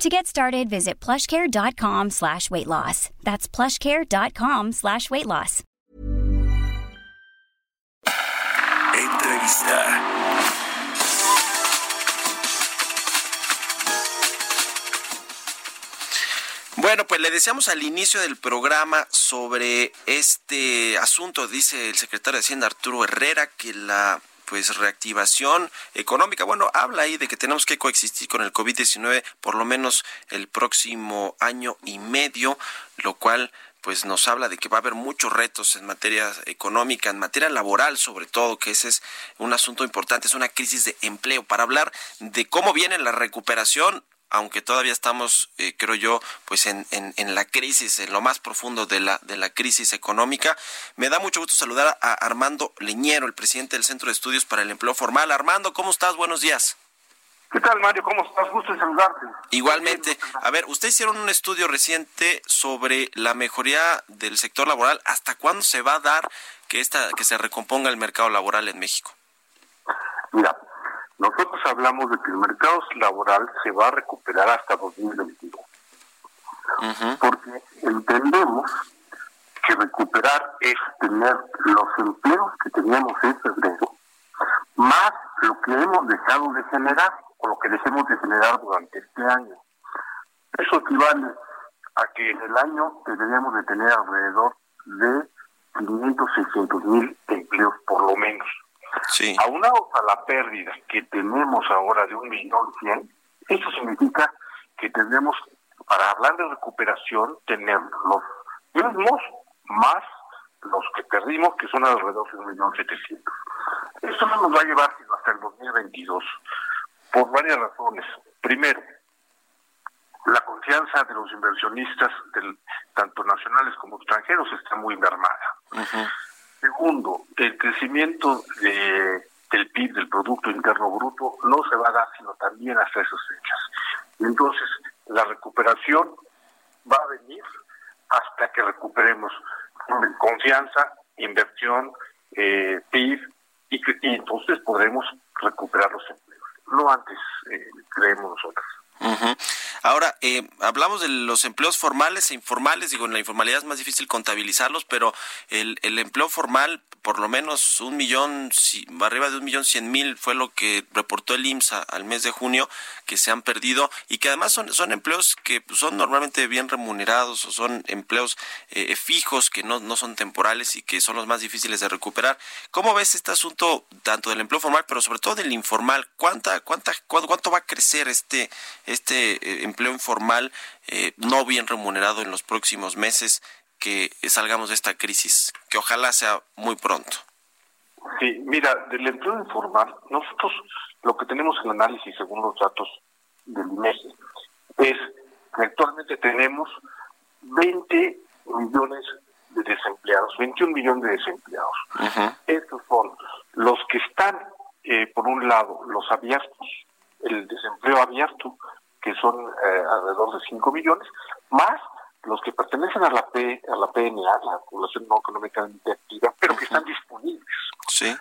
To get started, visit plushcare.com slash weight loss. That's plushcare.com slash weight loss. Entrevista. Bueno, pues le decíamos al inicio del programa sobre este asunto, dice el secretario de Hacienda Arturo Herrera, que la pues reactivación económica. Bueno, habla ahí de que tenemos que coexistir con el COVID-19 por lo menos el próximo año y medio, lo cual pues nos habla de que va a haber muchos retos en materia económica, en materia laboral sobre todo, que ese es un asunto importante, es una crisis de empleo. Para hablar de cómo viene la recuperación, aunque todavía estamos, eh, creo yo, pues en, en, la crisis, en lo más profundo de la, de la crisis económica. Me da mucho gusto saludar a Armando Leñero, el presidente del Centro de Estudios para el Empleo Formal. Armando, ¿cómo estás? Buenos días. ¿Qué tal, Mario? ¿Cómo estás? Gusto en saludarte. Igualmente. A ver, ustedes hicieron un estudio reciente sobre la mejoría del sector laboral. ¿Hasta cuándo se va a dar que, esta, que se recomponga el mercado laboral en México? Mira, nosotros hablamos de que el mercado laboral se va a recuperar hasta 2022. Porque entendemos que recuperar es tener los empleos que teníamos en febrero, más lo que hemos dejado de generar o lo que dejemos de generar durante este año. Eso equivale a que en el año deberíamos de tener alrededor de 500, 600 mil empleos por lo menos. Sí. Aunados a la pérdida que tenemos ahora de un millón cien, eso significa que tendremos, para hablar de recuperación, tener los mismos más los que perdimos, que son alrededor de un millón setecientos. Esto no nos va a llevar sino hasta el 2022, por varias razones. Primero, la confianza de los inversionistas, del, tanto nacionales como extranjeros, está muy mermada. Segundo, el crecimiento de, del PIB, del Producto Interno Bruto, no se va a dar sino también hasta esas fechas. entonces, la recuperación va a venir hasta que recuperemos confianza, inversión, eh, PIB, y, entonces podremos recuperar los empleos. No antes, eh, creemos nosotros. Ahora, eh, hablamos de los empleos formales e informales. Digo, en la informalidad es más difícil contabilizarlos, pero el, el empleo formal, por lo menos un millón, arriba de un millón cien mil fue lo que reportó el IMSA al mes de junio, que se han perdido y que además son, son empleos que son normalmente bien remunerados o son empleos eh, fijos que no, no son temporales y que son los más difíciles de recuperar. ¿Cómo ves este asunto tanto del empleo formal, pero sobre todo del informal? ¿Cuánta, cuánta, cuánto va a crecer este, este eh, empleo informal eh, no bien remunerado en los próximos meses que salgamos de esta crisis, que ojalá sea muy pronto. Sí, mira, del empleo informal, nosotros lo que tenemos en análisis según los datos del INEGI es que actualmente tenemos 20 millones de desempleados, 21 millones de desempleados. Estos son los que están, eh, por un lado, los abiertos, el desempleo abierto, que son eh, alrededor de 5 millones, más los que pertenecen a la P, a la PNA, la población no económicamente activa, pero que están disponibles. Sí.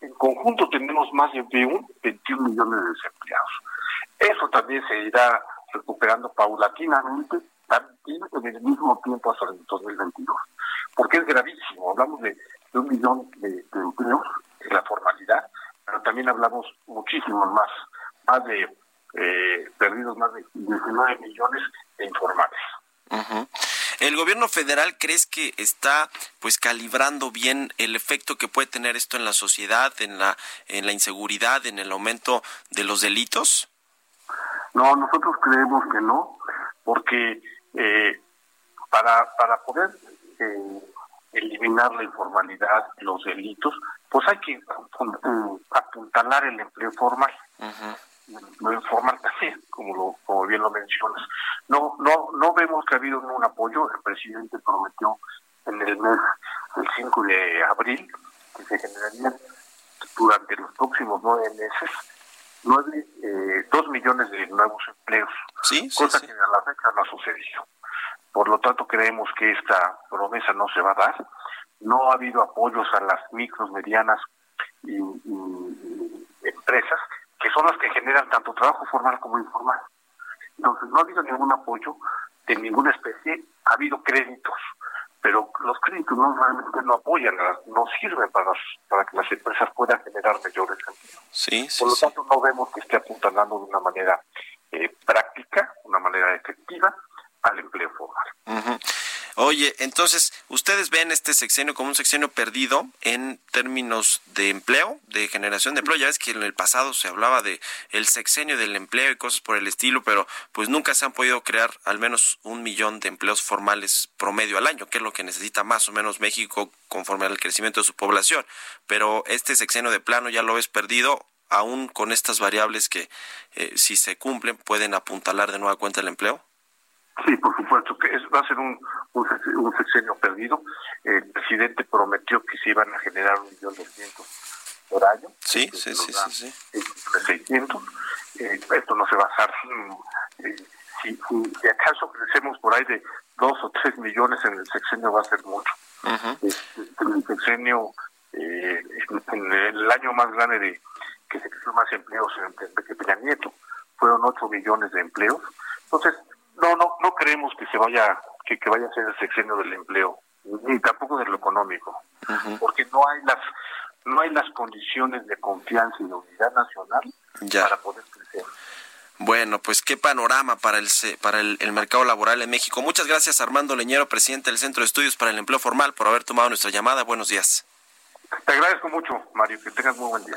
en conjunto tenemos más de 21, 21 millones de desempleados. Eso también se irá recuperando paulatinamente, también en el mismo tiempo hasta el 2022, porque es gravísimo. Hablamos de, un millón de, empleos en la formalidad, pero también hablamos muchísimo más, más de eh, perdidos más de 19 millones de informales. ¿El gobierno federal crees que está pues calibrando bien el efecto que puede tener esto en la sociedad, en la en la inseguridad, en el aumento de los delitos? No, nosotros creemos que no, porque eh, para para poder eh, eliminar la informalidad, los delitos, pues hay que apuntalar el empleo formal lo informal también, como lo, como bien lo mencionas. No, no, no vemos que ha habido un apoyo. El presidente prometió en el mes del 5 de abril, que se generarían durante los próximos nueve meses nueve, eh, dos millones de nuevos empleos, cosa que a la fecha no ha sucedido. Por lo tanto, creemos que esta promesa no se va a dar. No ha habido apoyos a las micros, medianas y, empresas, que son las que generan tanto trabajo formal como informal. Entonces, no ha habido ningún apoyo de ninguna especie, ha habido créditos, pero los créditos no realmente no apoyan, no sirven para, para que las empresas puedan generar mayores empleos. Sí, Por lo tanto, no vemos que esté apuntando de una manera eh, práctica, una manera efectiva al empleo formal. Oye, entonces, ¿ustedes ven este sexenio como un sexenio perdido en términos de empleo, de generación de empleo? Ya ves que en el pasado se hablaba de el sexenio del empleo y cosas por el estilo, pero pues nunca se han podido crear al menos un millón de empleos formales promedio al año, que es lo que necesita más o menos México conforme al crecimiento de su población. Pero este sexenio de plano ya lo ves perdido, aún con estas variables que eh, si se cumplen pueden apuntalar de nueva cuenta el empleo. Sí, por supuesto que va a ser un, un, sexenio perdido. El presidente prometió que se iban a generar un millón doscientos por año. Sí, sí, sí, sí, sí. 600. Eh, esto no se va a hacer. Eh, si, si, acaso crecemos por ahí de dos o tres millones en el sexenio va a ser mucho. Este, el sexenio, eh, en el año más grande de que se creció más empleos en, que Peña Nieto, fueron ocho millones de empleos. Entonces, no, no, no creemos que se vaya, que, que vaya a ser el sexenio del empleo, ni tampoco de lo económico, porque no hay las, no hay las condiciones de confianza y de unidad nacional para poder crecer. Bueno, pues qué panorama para el para el, el, mercado laboral en México. Muchas gracias Armando Leñero, presidente del Centro de Estudios para el Empleo Formal, por haber tomado nuestra llamada. Buenos días. Te agradezco mucho, Mario. Que tengas muy buen día.